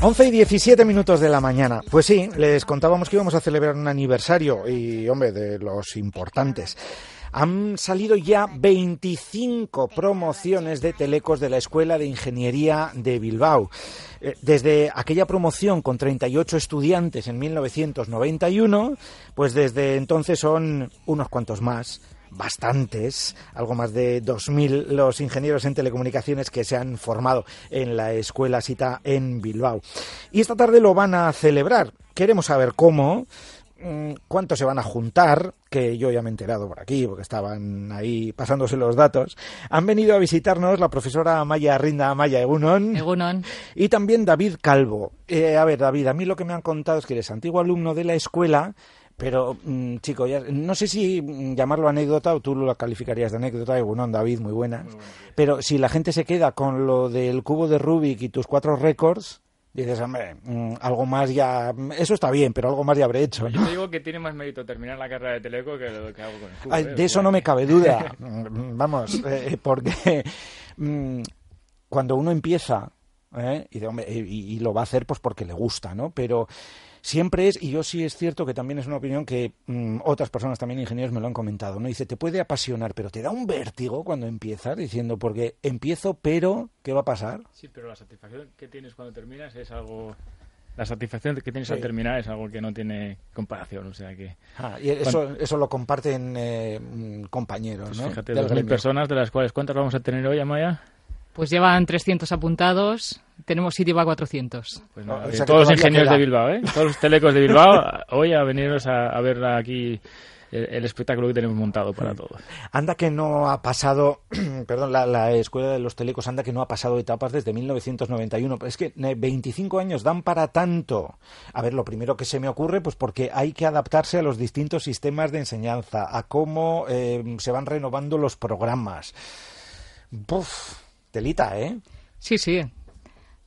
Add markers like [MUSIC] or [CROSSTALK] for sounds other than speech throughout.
11 y 17 minutos de la mañana. Pues sí, les contábamos que íbamos a celebrar un aniversario y, hombre, de los importantes. Han salido ya 25 promociones de telecos de la Escuela de Ingeniería de Bilbao. Eh, desde aquella promoción con 38 estudiantes en 1991, pues desde entonces son unos cuantos más bastantes, algo más de 2.000 los ingenieros en telecomunicaciones que se han formado en la escuela Sita en Bilbao. Y esta tarde lo van a celebrar. Queremos saber cómo, cuántos se van a juntar, que yo ya me he enterado por aquí, porque estaban ahí pasándose los datos. Han venido a visitarnos la profesora Maya Rinda Maya Egunon. Egunon. Y también David Calvo. Eh, a ver, David, a mí lo que me han contado es que eres antiguo alumno de la escuela pero, mm, chico, ya, no sé si llamarlo anécdota o tú lo calificarías de anécdota. Bueno, David, muy buena. Pero si la gente se queda con lo del cubo de Rubik y tus cuatro récords, dices, hombre, mm, algo más ya. Eso está bien, pero algo más ya habré hecho. Yo digo que tiene más mérito terminar la carrera de Teleco que lo que hago con el cubo. ¿eh? de eso no me cabe duda. [LAUGHS] Mm, vamos, eh, porque [LAUGHS] cuando uno empieza. ¿eh? Y, y, y, lo va a hacer pues porque le gusta, ¿no? Pero siempre es, y yo sí es cierto que también es una opinión que mm, otras personas, también ingenieros, me lo han comentado, ¿no? Dice, te puede apasionar, pero te da un vértigo cuando empiezas, diciendo, porque empiezo, pero, ¿qué va a pasar? Sí, pero la satisfacción que tienes cuando terminas es algo... La satisfacción que tienes al terminar es algo que no tiene comparación, o sea que... Ah, y eso, eso lo comparten eh, mm, compañeros, pues ¿no? Fíjate, 2.000 personas, de las cuales, ¿cuántas vamos a tener hoy, Amaya? Pues llevan 300 apuntados, tenemos sitio para 400. Pues todos los ingenieros de Bilbao, ¿eh? todos los telecos de Bilbao, [LAUGHS] hoy a veniros a, ver aquí el, espectáculo que tenemos montado para todos. Anda que no ha pasado, [CLEARS THROAT] perdón, la, Escuela de los Telecos, anda que no ha pasado etapas desde 1991. Es que 25 años dan para tanto. A ver, lo primero que se me ocurre, pues porque hay que adaptarse a los distintos sistemas de enseñanza, a cómo eh, se van renovando los programas. Buf, Telita, ¿eh? Sí, sí.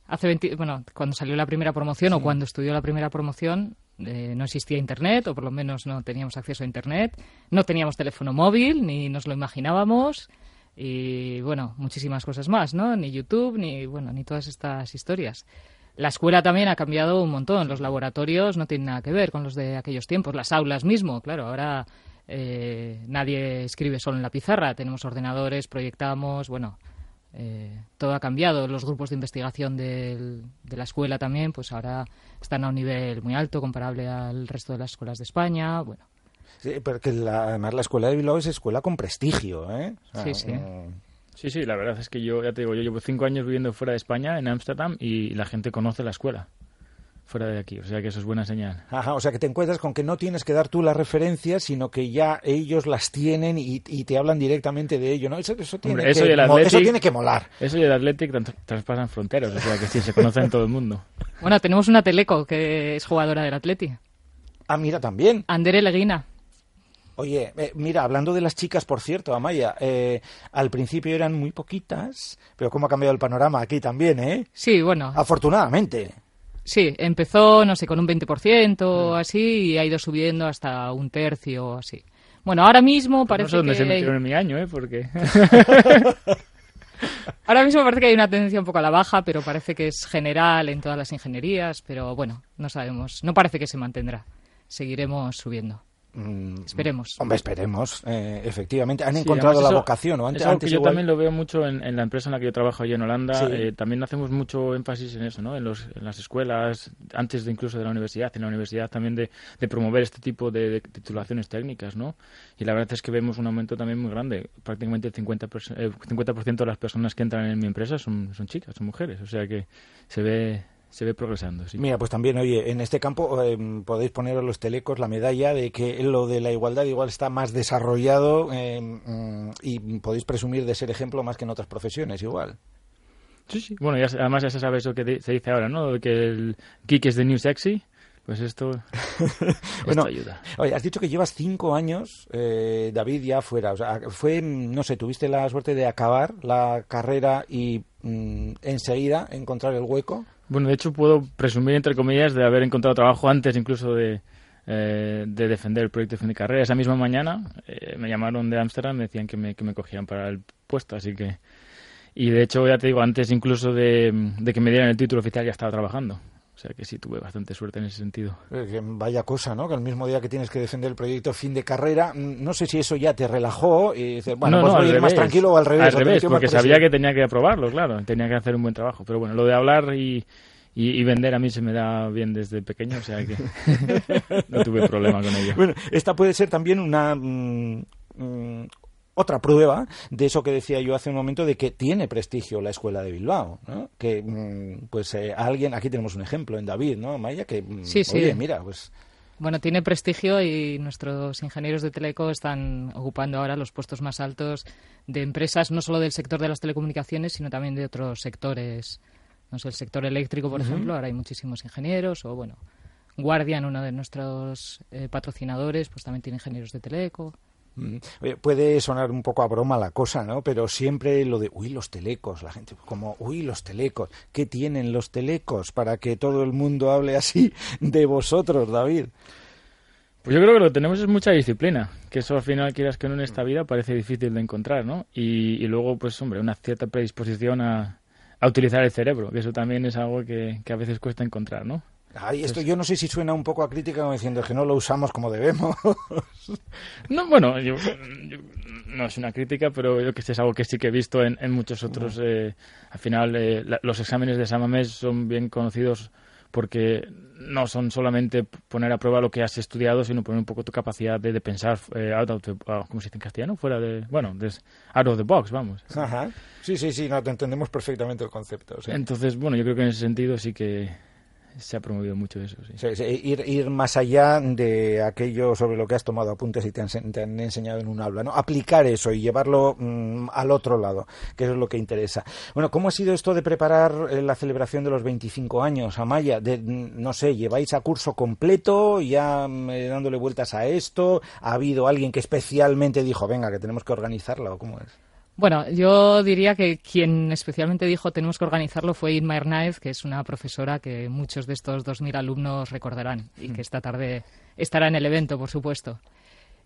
Hace 20, bueno, cuando salió la primera promoción o cuando estudió la primera promoción, eh, no existía Internet, o por lo menos no teníamos acceso a Internet, no teníamos teléfono móvil, ni nos lo imaginábamos, y bueno, muchísimas cosas más, ¿no? Ni YouTube, ni, bueno, ni todas estas historias. La escuela también ha cambiado un montón, los laboratorios no tienen nada que ver con los de aquellos tiempos, las aulas mismo, claro, ahora eh, nadie escribe solo en la pizarra, tenemos ordenadores, proyectamos, bueno, eh, todo ha cambiado. Los grupos de investigación de la escuela también, pues ahora están a un nivel muy alto, comparable al resto de las escuelas de España. Bueno. Sí, porque además la escuela de Bilbao es escuela con prestigio, ¿eh? sí, sí. Sí, sí, la verdad es que yo, ya te digo, yo llevo cinco años viviendo fuera de España, en Ámsterdam, y la gente conoce la escuela fuera de aquí. O sea que eso es buena señal. Ajá, o sea que te encuentras con que no tienes que dar tú las referencias, sino que ya ellos las tienen y, te hablan directamente de ello, ¿no? Eso, tiene, que, eso, tiene que molar. Eso y el Athletic traspasan fronteras, o sea que sí, se conocen todo el mundo. Bueno, tenemos una Teleco que es jugadora del Athletic. Ah, mira, también. Andere Leguina. Oye, eh, mira, hablando de las chicas, por cierto, Amaya, eh, al principio eran muy poquitas, pero cómo ha cambiado el panorama aquí también, ¿eh? Sí, bueno. Afortunadamente. Sí, empezó, no sé, con un 20% o mm. así y ha ido subiendo hasta un tercio o así. Bueno, ahora mismo pues parece no sé dónde que... se metieron en mi año, ¿eh? Porque... [LAUGHS] ahora mismo parece que hay una tendencia un poco a la baja, pero parece que es general en todas las ingenierías, pero bueno, no sabemos. No parece que se mantendrá. Seguiremos subiendo. Mm, esperemos. Hombre, esperemos, eh, efectivamente. Han encontrado la vocación, ¿o? Antes, yo también lo veo mucho en, la empresa en la que yo trabajo allí en Holanda. Eh, también hacemos mucho énfasis en eso, ¿no? En, los, en las escuelas, antes de incluso de la universidad, en la universidad también de, promover este tipo de, titulaciones técnicas, ¿no? Y la verdad es que vemos un aumento también muy grande. Prácticamente el 50%, 50 de las personas que entran en mi empresa son, son chicas, son mujeres. O sea que se ve se ve progresando. Sí. Mira, pues también, oye, en este campo eh, podéis poner a los telecos la medalla de que lo de la igualdad igual está más desarrollado eh, mm, y podéis presumir de ser ejemplo más que en otras profesiones igual. Sí, sí. Bueno, ya, además ya se sabe eso que se dice ahora, ¿no? Que el geek es the new sexy. Pues [LAUGHS] esto, bueno, ayuda. Oye, has dicho que llevas cinco años, eh, David, ya fuera. O sea, fue, no sé, tuviste la suerte de acabar la carrera y mm, enseguida encontrar el hueco. Bueno, de hecho puedo presumir, entre comillas, de haber encontrado trabajo antes incluso de, eh, de defender el proyecto de fin de carrera. Esa misma mañana eh, me llamaron de Ámsterdam, me decían que me, que me cogían para el puesto, así que... Y de hecho, ya te digo, antes incluso de, de que me dieran el título oficial ya estaba trabajando. O sea que sí tuve bastante suerte en ese sentido. Eh, vaya cosa, ¿no? Que el mismo día que tienes que defender el proyecto fin de carrera, mm, no sé si eso ya te relajó y dices, bueno, pues voy a ir más tranquilo o al revés. Al revés, porque sabía que tenía que aprobarlo, claro, tenía que hacer un buen trabajo. Pero bueno, lo de hablar y, y, vender a mí se me da bien desde pequeño, o sea que [LAUGHS] no tuve problema con ello. Bueno, esta puede ser también una, mm, mm, otra prueba de eso que decía yo hace un momento de que tiene prestigio la escuela de Bilbao, ¿no? Que mm, pues eh, alguien aquí tenemos un ejemplo en David, ¿no? Maya que mm, sí, oye, mira, pues bueno, tiene prestigio y nuestros ingenieros de Teleco están ocupando ahora los puestos más altos de empresas, no solo del sector de las telecomunicaciones, sino también de otros sectores. No sé, el sector eléctrico, por ejemplo, ahora hay muchísimos ingenieros, o bueno, Guardian, uno de nuestros eh, patrocinadores, pues también tiene ingenieros de Teleco. Mm. Puede sonar un poco a broma la cosa, ¿no? Pero siempre lo de, uy, los telecos, la gente como, uy, los telecos, ¿qué tienen los telecos para que todo el mundo hable así de vosotros, David? Pues yo creo que lo que tenemos es mucha disciplina, que eso al final, quieras que no en esta vida, parece difícil de encontrar, ¿no? Y, luego, pues hombre, una cierta predisposición a, utilizar el cerebro, que eso también es algo que, que a veces cuesta encontrar, ¿no? Ay, esto yo no sé si suena un poco a crítica como diciendo que no lo usamos como debemos. [LAUGHS] No, bueno, yo, no es una crítica, pero yo que sé, es algo que sí que he visto en, muchos otros. Eh, al final, eh, los exámenes de Samamés son bien conocidos porque no son solamente poner a prueba lo que has estudiado, sino poner un poco tu capacidad de, pensar eh, out of the, ah, ¿cómo se dice en castellano? Fuera de, bueno, out of the box, vamos. Ajá. Sí, sí, sí, no, te entendemos perfectamente el concepto. Entonces, bueno, yo creo que en ese sentido sí que se ha promovido mucho eso. Sí. ir, ir más allá de aquello sobre lo que has tomado apuntes y te han, te han enseñado en un aula, ¿no? Aplicar eso y llevarlo mm, al otro lado, que es lo que interesa. Bueno, ¿cómo ha sido esto de preparar eh, la celebración de los 25 años, Amaya? De, mm, no sé, ¿lleváis a curso completo, ya mm, eh, dándole vueltas a esto? ¿Ha habido alguien que especialmente dijo, venga, que tenemos que organizarla o cómo es? Bueno, yo diría que quien especialmente dijo tenemos que organizarlo fue Irma Hernáez, que es una profesora que muchos de estos 2.000 alumnos recordarán y que esta tarde estará en el evento, por supuesto.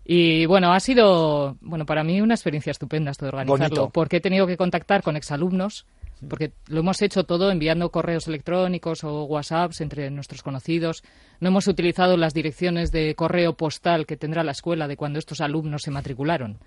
Y bueno, ha sido, bueno, para mí una experiencia estupenda esto de organizarlo, porque he tenido que contactar con exalumnos, porque lo hemos hecho todo enviando correos electrónicos o WhatsApps entre nuestros conocidos. No hemos utilizado las direcciones de correo postal que tendrá la escuela de cuando estos alumnos se matricularon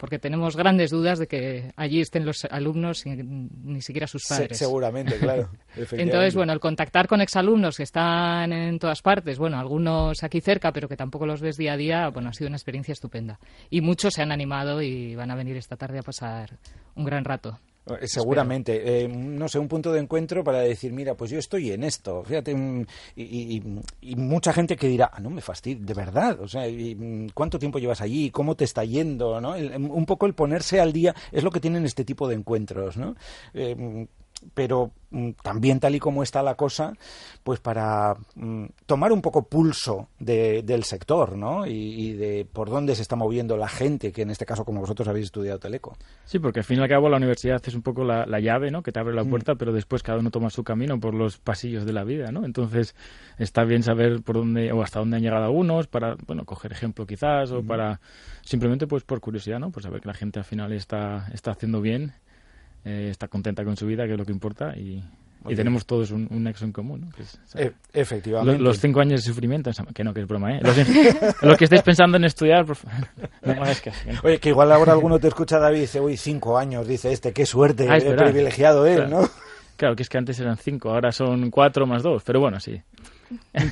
porque tenemos grandes dudas de que allí estén los alumnos y ni siquiera sus padres. seguramente, [LAUGHS] claro. Entonces, bueno, el contactar con exalumnos que están en todas partes, bueno, algunos aquí cerca, pero que tampoco los ves día a día, bueno, ha sido una experiencia estupenda. Y muchos se han animado y van a venir esta tarde a pasar un gran rato. Eh, seguramente, eh, no sé, un punto de encuentro para decir, mira, pues yo estoy en esto, fíjate, mm, y, mucha gente que dirá, ah, no me fastidio, de verdad, o sea, mm, ¿cuánto tiempo llevas allí? ¿Cómo te está yendo? ¿no? un poco el ponerse al día es lo que tienen este tipo de encuentros, ¿no? Eh, pero mm, también tal y como está la cosa, pues para mm, tomar un poco pulso del sector, ¿no? Y, de por dónde se está moviendo la gente, que en este caso, como vosotros habéis estudiado Teleco. Sí, porque al fin y al cabo la universidad es un poco la, llave, ¿no? Que te abre la mm. puerta, pero después cada uno toma su camino por los pasillos de la vida, ¿no? Entonces está bien saber por dónde o hasta dónde han llegado algunos para, bueno, coger ejemplo quizás o para simplemente pues por curiosidad, ¿no? Pues saber que la gente al final está, está haciendo bien eh, está contenta con su vida, que es lo que importa, y, tenemos todos un, nexo en común. E, efectivamente. Los, cinco años de sufrimiento, que no, que es broma, ¿eh? Los, [LAUGHS] que estáis pensando en estudiar, [LAUGHS] Oye, que igual ahora alguno te escucha, David, y dice, uy, cinco años, dice este, qué suerte, ah, qué privilegiado él, ¿no? Claro, que es que antes eran cinco, ahora son cuatro más dos, pero bueno, sí.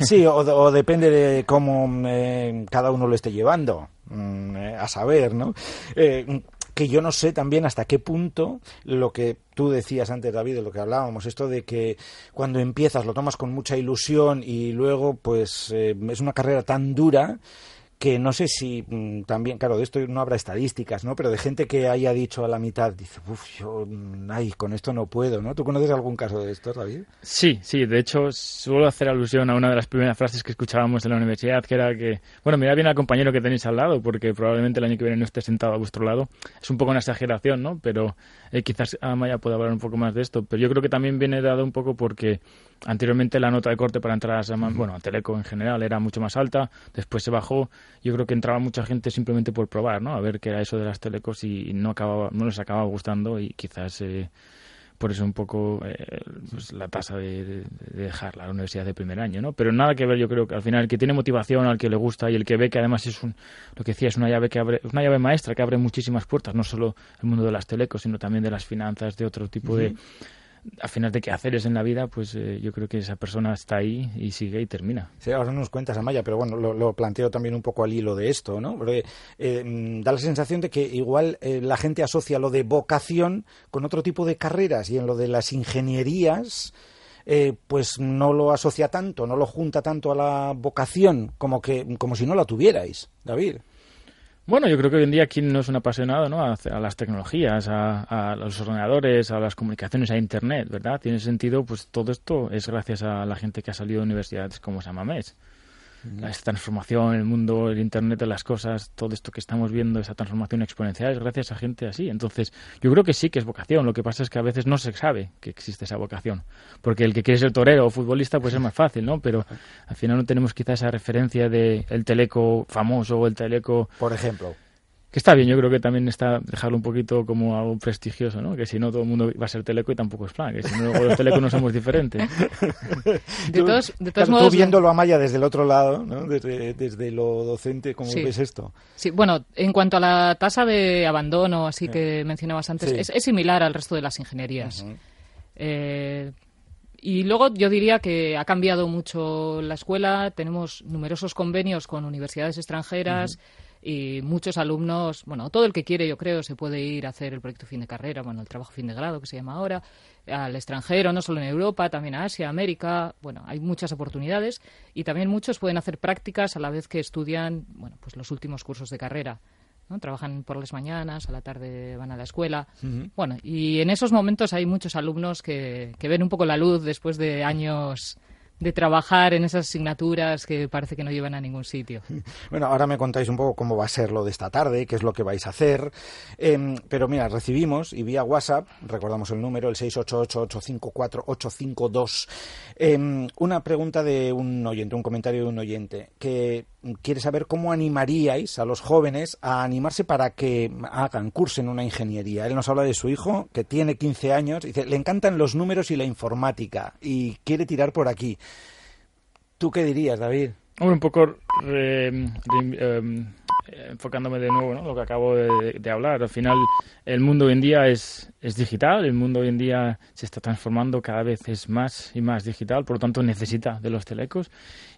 Sí, o, depende de cómo eh, cada uno lo esté llevando, mm, eh, a saber, ¿no? Eh, que yo no sé también hasta qué punto lo que tú decías antes, David, de lo que hablábamos, esto de que cuando empiezas lo tomas con mucha ilusión y luego pues eh, es una carrera tan dura que no sé si mm, también, claro, de esto no habrá estadísticas, ¿no? Pero de gente que haya dicho a la mitad, dice, uff, yo, mm, ay, con esto no puedo, ¿no? ¿Tú conoces algún caso de esto, David? Sí, sí, de hecho, suelo hacer alusión a una de las primeras frases que escuchábamos en la universidad, que era que, bueno, mira bien al compañero que tenéis al lado, porque probablemente el año que viene no esté sentado a vuestro lado. Es un poco una exageración, ¿no? Pero eh, quizás Amaya pueda hablar un poco más de esto. Pero yo creo que también viene dado un poco porque anteriormente la nota de corte para entrar a, bueno, a Teleco en general era mucho más alta, después se bajó yo creo que entraba mucha gente simplemente por probar, ¿no? A ver qué era eso de las telecos y no acababa, no les acababa gustando y quizás eh, por eso un poco eh, pues la tasa de, dejar la universidad de primer año, ¿no? Pero nada que ver, yo creo que al final el que tiene motivación, al que le gusta y el que ve que además es un, lo que decía, es una llave que abre, una llave maestra que abre muchísimas puertas, no solo el mundo de las telecos, sino también de las finanzas, de otro tipo de a final de qué haceres en la vida, pues eh, yo creo que esa persona está ahí y sigue y termina. Sí, ahora nos cuentas, Amaya, pero bueno, lo, planteo también un poco al hilo de esto, ¿no? Eh, mm, da la sensación de que igual eh, la gente asocia lo de vocación con otro tipo de carreras y en lo de las ingenierías. pues no lo asocia tanto, no lo junta tanto a la vocación como que como si no la tuvierais, David. Bueno, yo creo que hoy en día quien no es un apasionado ¿no? a, las tecnologías, a, los ordenadores, a las comunicaciones, a Internet, ¿verdad? Tiene sentido, pues todo esto es gracias a la gente que ha salido de universidades como Samamés la transformación, el mundo, el Internet de las cosas, todo esto que estamos viendo, esa transformación exponencial, es gracias a gente así. Entonces, yo creo que sí que es vocación. Lo que pasa es que a veces no se sabe que existe esa vocación. Porque el que quiere ser torero o futbolista, pues es más fácil, ¿no? Pero al final no tenemos quizá esa referencia de el teleco famoso o el teleco... Por ejemplo. Que está bien, yo creo que también está dejarlo un poquito como algo prestigioso, ¿no? Que si no todo el mundo va a ser teleco y tampoco es plan, que si no los telecos no somos diferentes. [LAUGHS] De todos, de todos modos... Tú viéndolo a Maya desde el otro lado, ¿no? Desde, lo docente, ¿cómo ves esto? Sí, bueno, en cuanto a la tasa de abandono, así que mencionabas antes, es, similar al resto de las ingenierías. Eh, y luego yo diría que ha cambiado mucho la escuela, tenemos numerosos convenios con universidades extranjeras y muchos alumnos, bueno, todo el que quiere, yo creo, se puede ir a hacer el proyecto fin de carrera, bueno, el trabajo fin de grado que se llama ahora, al extranjero, no solo en Europa, también a Asia, América, bueno, hay muchas oportunidades y también muchos pueden hacer prácticas a la vez que estudian, bueno, pues los últimos cursos de carrera. ¿no? Trabajan por las mañanas, a la tarde van a la escuela. Bueno, y en esos momentos hay muchos alumnos que, que ven un poco la luz después de años de trabajar en esas asignaturas que parece que no llevan a ningún sitio. [LAUGHS] Bueno, ahora me contáis un poco cómo va a ser lo de esta tarde, qué es lo que vais a hacer. Em, pero mira, recibimos y vía WhatsApp, recordamos el número, el 688-854-852, em, una pregunta de un oyente, un comentario de un oyente, que quiere saber cómo animaríais a los jóvenes a animarse para que hagan, cursen una ingeniería. Él nos habla de su hijo, que tiene 15 años, y dice, le encantan los números y la informática, y quiere tirar por aquí. ¿Tú qué dirías, David? un poco em, enfocándome de nuevo en lo que acabo de, hablar. Al final, el mundo hoy en día es, es digital, el mundo hoy en día se está transformando, cada vez es más y más digital, por lo tanto necesita de los telecos.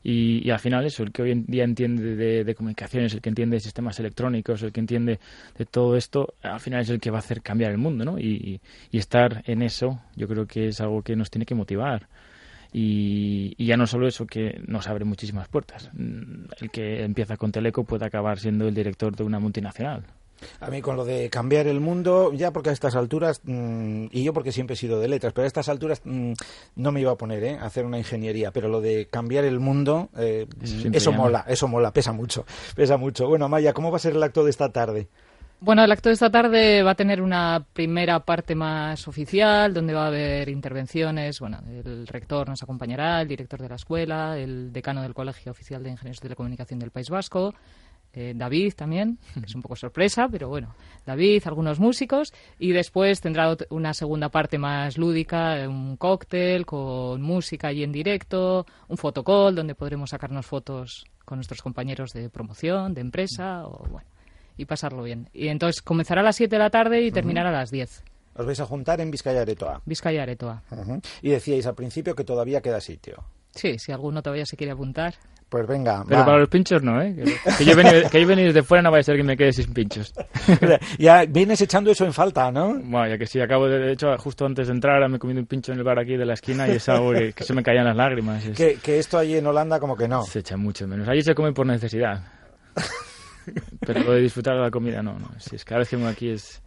Y, al final, eso, el que hoy en día entiende de, comunicaciones, el que entiende de sistemas electrónicos, el que entiende de todo esto, al final es el que va a hacer cambiar el mundo, ¿no? y estar en eso, yo creo que es algo que nos tiene que motivar. Y, ya no solo eso, que nos abre muchísimas puertas. El que empieza con Teleco puede acabar siendo el director de una multinacional. A mí con lo de cambiar el mundo, ya porque a estas alturas, mm, y yo porque siempre he sido de letras, pero a estas alturas mm, no me iba a poner ¿eh? a hacer una ingeniería, pero lo de cambiar el mundo, eh, eso mola, eso mola, pesa mucho, pesa mucho. Bueno, Maya, ¿cómo va a ser el acto de esta tarde? Bueno, el acto de esta tarde va a tener una primera parte más oficial, donde va a haber intervenciones. Bueno, el rector nos acompañará, el director de la escuela, el decano del Colegio Oficial de Ingenieros de Telecomunicación del País Vasco, eh, David también, que es un poco sorpresa, pero bueno, David, algunos músicos, y después tendrá una segunda parte más lúdica, un cóctel con música allí en directo, un fotocall donde podremos sacarnos fotos con nuestros compañeros de promoción, de empresa, o bueno y pasarlo bien. Y entonces comenzará a las 7 de la tarde y terminará a las 10. Os vais a juntar en Vizcaya Aretoa. Vizcaya Aretoa. Y decíais al principio que todavía queda sitio. Sí, si alguno todavía se quiere apuntar. Pues venga. Pero para los pinchos no, ¿eh? Que, yo venir, que desde fuera no vaya a ser que me quede sin pinchos. ya vienes echando eso en falta, ¿no? Bueno, ya que sí, acabo de, hecho, justo antes de entrar, me he comido un pincho en el bar aquí de la esquina y es algo que, se me caían las lágrimas. Que, que, esto allí en Holanda como que no. Se echa mucho menos. Allí se come por necesidad. Pero lo de disfrutar de la comida, no, no. Si es cada vez que vengo aquí es...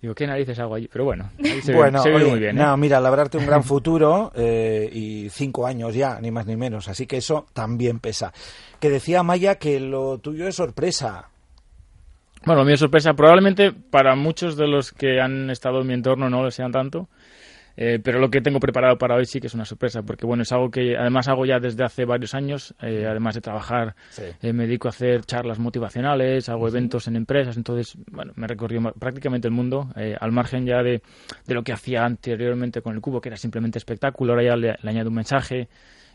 Digo, ¿qué narices hago allí? Pero bueno, se, bueno, ve, muy bien. ¿eh? No, mira, labrarte un gran futuro eh, y cinco años ya, ni más ni menos. Así que eso también pesa. Que decía Maya que lo tuyo es sorpresa. Bueno, mi sorpresa probablemente para muchos de los que han estado en mi entorno no lo sean tanto. Eh, pero lo que tengo preparado para hoy sí que es una sorpresa, porque bueno, es algo que además hago ya desde hace varios años, eh, además de trabajar, eh, me dedico a hacer charlas motivacionales, hago eventos en empresas, entonces, bueno, me recorrió prácticamente el mundo, al margen ya de, de, lo que hacía anteriormente con el cubo, que era simplemente espectáculo, ahora ya le, le añado un mensaje,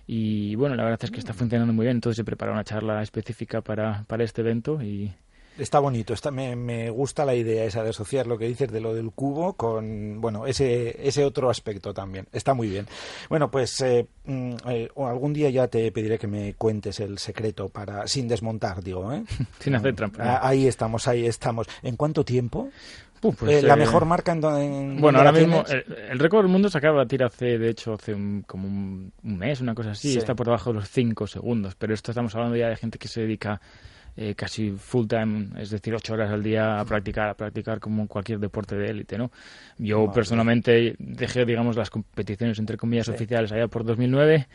y bueno, la verdad es que está funcionando muy bien, entonces he preparado una charla específica para, para este evento y, Está bonito, está, me, me, gusta la idea esa de asociar lo que dices de lo del cubo con, bueno, ese, ese otro aspecto también. Está muy bien. Bueno, pues eh, mm, eh, algún día ya te pediré que me cuentes el secreto para, sin desmontar, digo, ¿eh? [LAUGHS] sin hacer trampa. Ah, ahí estamos, ahí estamos. ¿En cuánto tiempo? pues, eh, la mejor marca en, en bueno ahora mismo el, récord del mundo se acaba de tirar hace de hecho hace como un, mes una cosa así está por debajo de los 5 segundos pero esto estamos hablando ya de gente que se dedica eh, casi full time, es decir, ocho horas al día a practicar, a practicar como cualquier deporte de élite, ¿no? Yo personalmente dejé, digamos, las competiciones entre comillas oficiales allá por 2009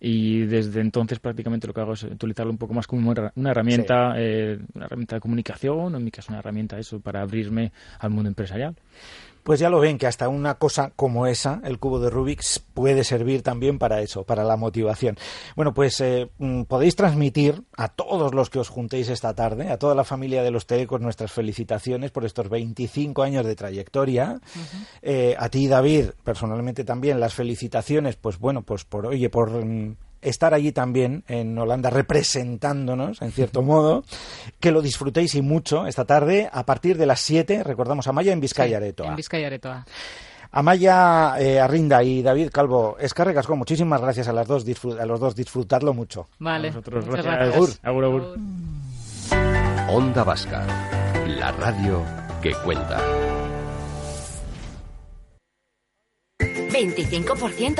y desde entonces prácticamente lo que hago es utilizarlo un poco más como una herramienta, eh, una herramienta de comunicación, en mi caso una herramienta eso para abrirme al mundo empresarial. Pues ya lo ven que hasta una cosa como esa, el cubo de Rubik's, puede servir también para eso, para la motivación. Bueno, pues eh, mm, podéis transmitir a todos los que os juntéis esta tarde, a toda la familia de los Telecos, nuestras felicitaciones por estos 25 años de trayectoria. Eh, a ti, David, personalmente también las felicitaciones, pues bueno, pues por, oye, por mm, estar allí también en Holanda representándonos, en cierto modo, que lo disfrutéis y mucho esta tarde a partir de las 7, recordamos Amaya en Vizcaya En Vizcaya Aretoa. Amaya eh, Arrinda y David Calvo Escarregasco, muchísimas gracias a, las dos, a los dos, disfrutadlo mucho. Vale, gracias. Onda Vasca, la radio que cuenta. 25%